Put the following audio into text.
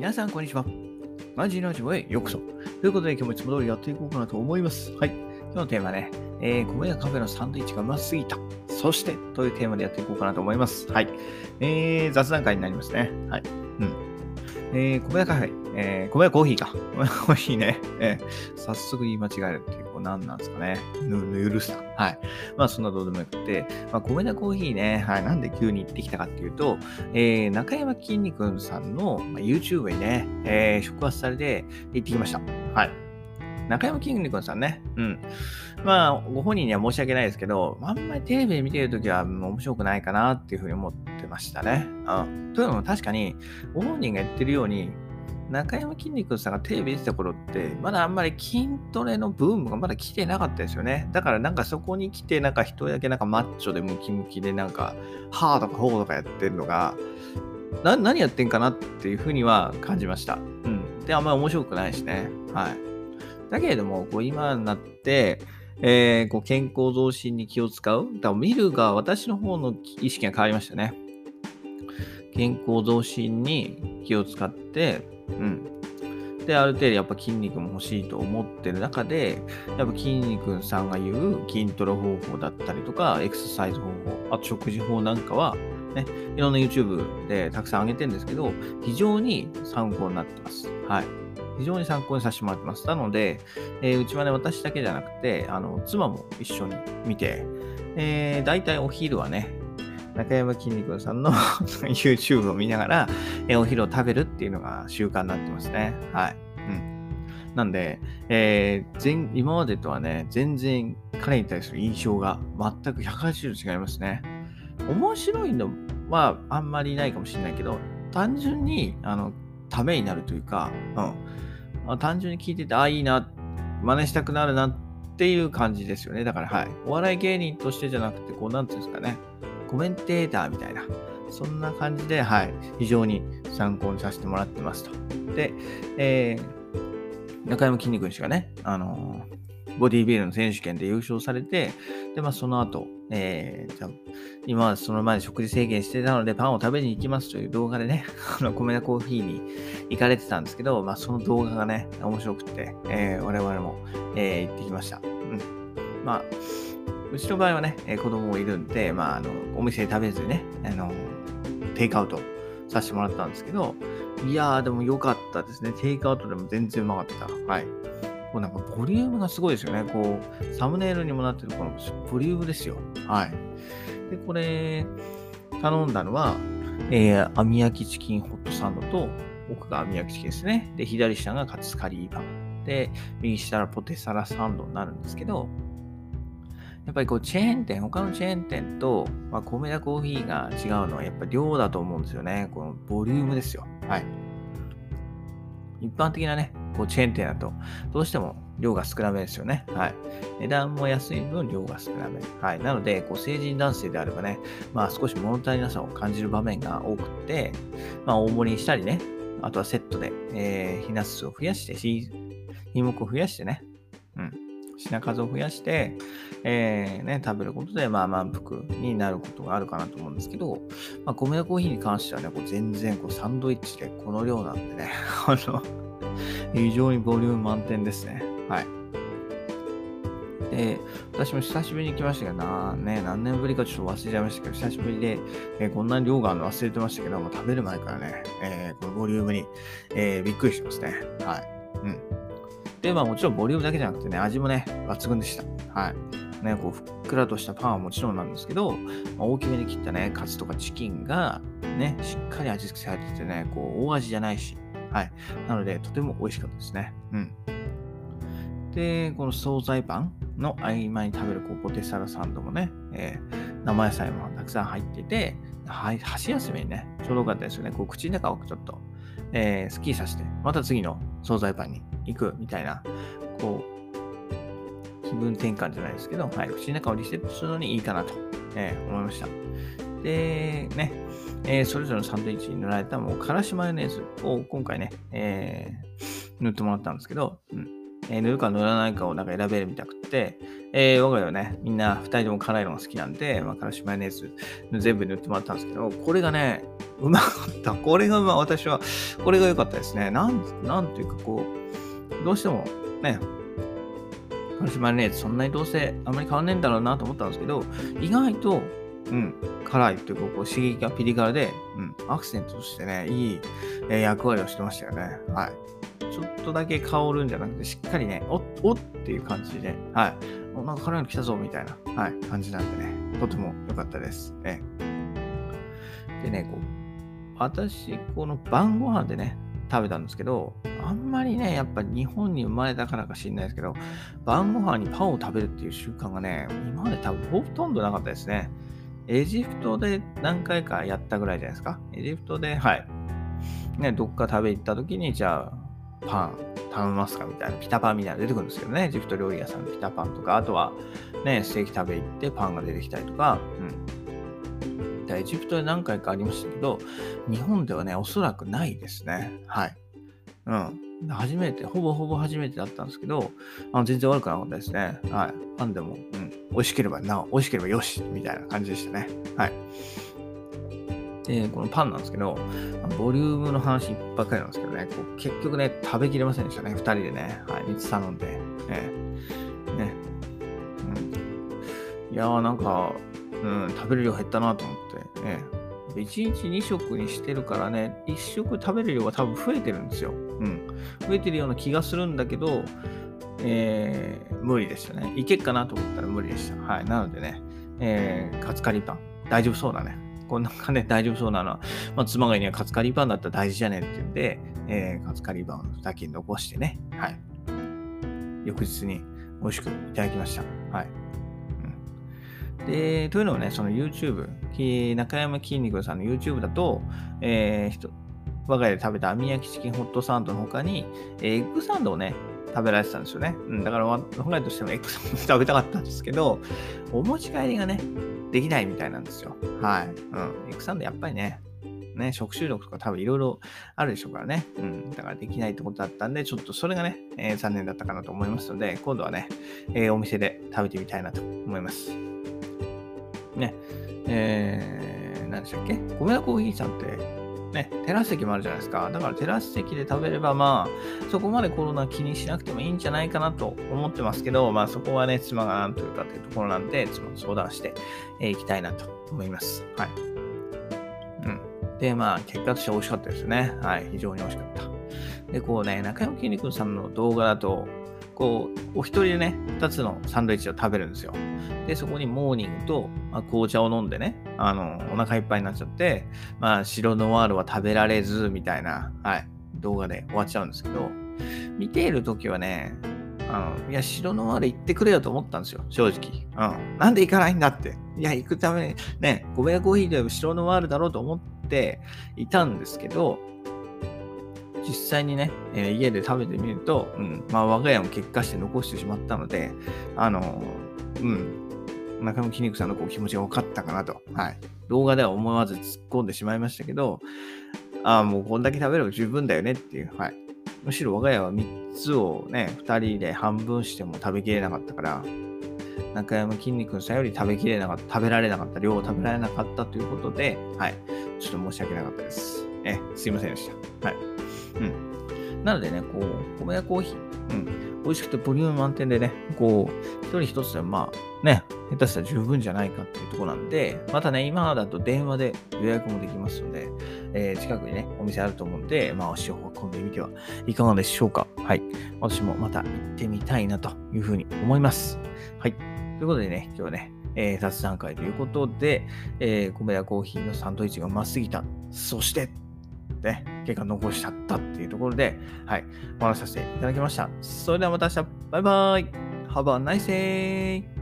皆さん、こんにちは。マジラジオへようこそ。ということで、今日もいつも通りやっていこうかなと思います。はい。今日のテーマね、えー、米屋カフェのサンドイッチがうますぎた。そして、というテーマでやっていこうかなと思います。はい。えー、雑談会になりますね。はい。うん。えー、米屋カフェ、えー、米屋コーヒーか。米屋コーヒーね。えー、早速言い間違えるっていう、う何なんですかね。ぬ、ぬるさ。はい。まあ、そんなどうでもよくて、まあ、米田コーヒーね、はい。なんで急に行ってきたかっていうと、えー、中山きんに君さんの、まあ、YouTube にね、えー、触発されて行ってきました。はい。中山きんに君さんね。うん。まあ、ご本人には申し訳ないですけど、あんまりテレビで見てるときは面白くないかなっていうふうに思ってましたね。うん。というのも確かに、ご本人が言ってるように、中山きんに君さんがテレビ出てた頃って、まだあんまり筋トレのブームがまだ来てなかったですよね。だからなんかそこに来て、なんか人だけなんかマッチョでムキムキでなんか、ハーとかホーとかやってるのが、な何やってんかなっていうふうには感じました。うん。で、あんまり面白くないしね。はい。だけれども、こう今になって、えーこう健康増進に気を使う。だから見るが私の方の意識が変わりましたね。健康増進に気を使って、うん。で、ある程度やっぱ筋肉も欲しいと思ってる中で、やっぱ筋肉さんが言う筋トレ方法だったりとか、エクササイズ方法、あと食事法なんかは、ね、いろんな YouTube でたくさん上げてるんですけど、非常に参考になってます。はい。非常に参考にさせてもらってます。なので、えーうちはね、私だけじゃなくて、あの、妻も一緒に見て、えー、大体お昼はね、中山きんに君さんの YouTube を見ながら、えお昼を食べるっていうのが習慣になってますね。はい。うん。なんで、えー今までとはね、全然彼に対する印象が全く180度違いますね。面白いのはあんまりないかもしれないけど、単純に、あの、ためになるというか、うん。あ単純に聞いてて、ああ、いいな、真似したくなるなっていう感じですよね。だから、はい。お笑い芸人としてじゃなくて、こう、なんていうんですかね。コメンテーターみたいな。そんな感じで、はい。非常に参考にさせてもらってますと。で、えー、中山きんに君氏がね、あのーボディービルの選手権で優勝されて、で、まあ、その後、えー、じゃあ今はその前で食事制限してたのでパンを食べに行きますという動画でね、あの、米田コーヒーに行かれてたんですけど、まあ、その動画がね、面白くて、えー我々も、えー行ってきました。うん。まあ、うちの場合はね、えー子供もいるんで、まあ、あの、お店で食べずにね、あの、テイクアウトさせてもらったんですけど、いやー、でも良かったですね。テイクアウトでも全然うまかった。はい。こうなんかボリュームがすごいですよね。こう、サムネイルにもなってるこのボリュームですよ。はい。で、これ、頼んだのは、えー、網焼きチキンホットサンドと、奥が網焼きチキンですね。で、左下がカツカリーパン。で、右下がポテサラサンドになるんですけど、やっぱりこうチェーン店、他のチェーン店と、まあ、米田コーヒーが違うのはやっぱ量だと思うんですよね。このボリュームですよ。はい。一般的なね、こうチェーン店だと、どうしても量が少なめですよね。はい。値段も安い分量が少なめ。はい。なので、こう成人男性であればね、まあ少し物足りなさを感じる場面が多くて、まあ大盛りにしたりね、あとはセットで、えー、品数を増やして、し品目を増やしてね、うん。品数を増やして、えーね、食べることで、まあ、満腹になることがあるかなと思うんですけど、まあ、米田コーヒーに関してはね、こう全然こうサンドイッチでこの量なんでね、あの、非常にボリューム満点ですね。はい。で、私も久しぶりに来ましたけどな、ね、何年ぶりかちょっと忘れちゃいましたけど、久しぶりで、えーこんなに量があるの忘れてましたけど、もう食べる前からね、えーこのボリュームに、えーびっくりしますね。はい。うん。で、まあもちろんボリュームだけじゃなくてね、味もね、抜群でした。はい。ね、こう、ふっくらとしたパンはもちろんなんですけど、まあ大きめに切ったね、カツとかチキンが、ね、しっかり味付けされててね、こう、大味じゃないし、はい。なので、とても美味しかったですね。うん。で、この惣菜パンの合間に食べるこうポテサラサンドもね、えー生野菜もたくさん入ってて、はい、箸休めにね、ちょうどよかったですよね。こう口の中をちょっと、えースッキリさせて、また次の惣菜パンに行くみたいな、こう、気分転換じゃないですけど、はい、口の中をリセットするのにいいかなと、えー思いました。で、ね、えーそれぞれのサンドイッチに塗られたもうからしマヨネーズを今回ね、えー塗ってもらったんですけど、うんえ塗るか塗らないかをなんか選べるみたくて、えー我が家はね、みんな2人とも辛いのが好きなんで、まあ、からしマヨネーズ全部塗ってもらったんですけど、これがね、うまかった。これがまあ私は、これが良かったですね。なん、なんというかこう、どうしてもね、からしマヨネーズそんなにどうせあんまり変わんねえんだろうなと思ったんですけど、意外と、うん、辛いというか、こう刺激がピリ辛で、うん、アクセントとしてね、いい、え役割をしてましたよね。はい。ちょっとだけ香るんじゃなくて、しっかりね、おっ、おっていう感じで、はい。おなんか辛いの来たぞ、みたいな、はい、感じなんでね、とても良かったです。ええでね、こう、私、この晩ご飯でね、食べたんですけど、あんまりね、やっぱ日本に生まれたからか知んないですけど、晩ご飯にパンを食べるっていう習慣がね、今まで多分ほとんどなかったですね。エジプトで何回かやったぐらいじゃないですか。エジプトで、はい。ね、どっか食べ行った時に、じゃあ、パン頼みますかみたいな、ピタパンみたいなの出てくるんですけどね、エジプト料理屋さんのピタパンとか、あとは、ね、ステーキ食べ行ってパンが出てきたりとか、うん。でエジプトで何回かありましたけど、日本ではね、おそらくないですね。はい。うん。初めて、ほぼほぼ初めてだったんですけど、あの全然悪くなかったですね。はい。パンでも、うん。美味しければなお、美味しければよし、みたいな感じでしたね。はい。で、このパンなんですけど、ボリュームの話ばっかりなんですけどね、こう結局ね、食べきれませんでしたね、二人でね。はい。3つ頼んで。ね。ね。うん。いやー、なんか、うん、食べる量減ったなと思って、ね。1日2食にしてるからね、1食食べる量が多分増えてるんですよ。うん。増えてるような気がするんだけど、えー、無理でしたね。いけっかなと思ったら無理でした。はい。なのでね、えー、カツカリパン。大丈夫そうだね。こんなんかね、大丈夫そうなのは、まあ、妻が言うにはカツカリパンだったら大事じゃねえって言うんで、えー、カツカリパンだけ残してね、はい。翌日に美味しくいただきました。はい。で、というのもね、その YouTube、中山きんに君さんの YouTube だと、えー、人我が家で食べた網焼きチキンホットサンドの他に、エッグサンドをね、食べられてたんですよね。うん、だから、我が家としてもエッグサンド食べたかったんですけど、お持ち帰りがね、できないみたいなんですよ。はい。うん。エッグサンドやっぱりね、ね、食中毒とか多分いろいろあるでしょうからね。うん。だからできないってことだったんで、ちょっとそれがね、えー残念だったかなと思いますので、今度はね、えーお店で食べてみたいなと思います。ね。えー、何でしたっけ？米田コーヒーさんって、ね、テラス席もあるじゃないですか。だからテラス席で食べれば、まあ、そこまでコロナ気にしなくてもいいんじゃないかなと思ってますけど、まあそこはね、妻が何というかっていうところなんで、妻と相談してえー行きたいなと思います。はい。うん。で、まあ、結果として美味しかったですね。はい。非常に美味しかった。で、こうね、中山きんに君さんの動画だと、こう、お一人でね、二つのサンドイッチを食べるんですよ。で、そこにモーニングと、まあ、紅茶を飲んでね、あの、お腹いっぱいになっちゃって、まあ、白ノワールは食べられず、みたいな、はい、動画で終わっちゃうんですけど、見ているときはね、あの、いや、白ノワール行ってくれよと思ったんですよ、正直。うん。なんで行かないんだって。いや、行くために、ね、ゴベアコーヒーで白ノワールだろうと思っていたんですけど、実際にね、えー家で食べてみると、うん、まあ、我が家も結果して残してしまったので、あの、うん、中野筋肉さんのこう気持ちが分かったかなと。はい。動画では思わず突っ込んでしまいましたけど、ああ、もうこんだけ食べれば十分だよねっていう。はい。むしろ我が家は3つをね、2人で半分しても食べきれなかったから、中山きんに君さんより食べきれなかった、食べられなかった、量を食べられなかったということで、はい。ちょっと申し訳なかったです。え、すいませんでした。はい。うん。なのでね、こう、米屋コーヒー、うん。美味しくてボリューム満点でね、こう、一人一つでまあ、ね、下手したら十分じゃないかっていうところなんで、またね、今だと電話で予約もできますので、えー近くにね、お店あると思うんで、まあ、足を運んでみてはいかがでしょうか。はい。私もまた行ってみたいなというふうに思います。はい。ということでね、今日はね、えー雑談会ということで、えー、米屋コーヒーのサンドイッチがうますぎた。そして、ね、結果残しちゃったっていうところで、はい、お話しさせていただきました。それではまた明日、バイバイ !Have a nice day!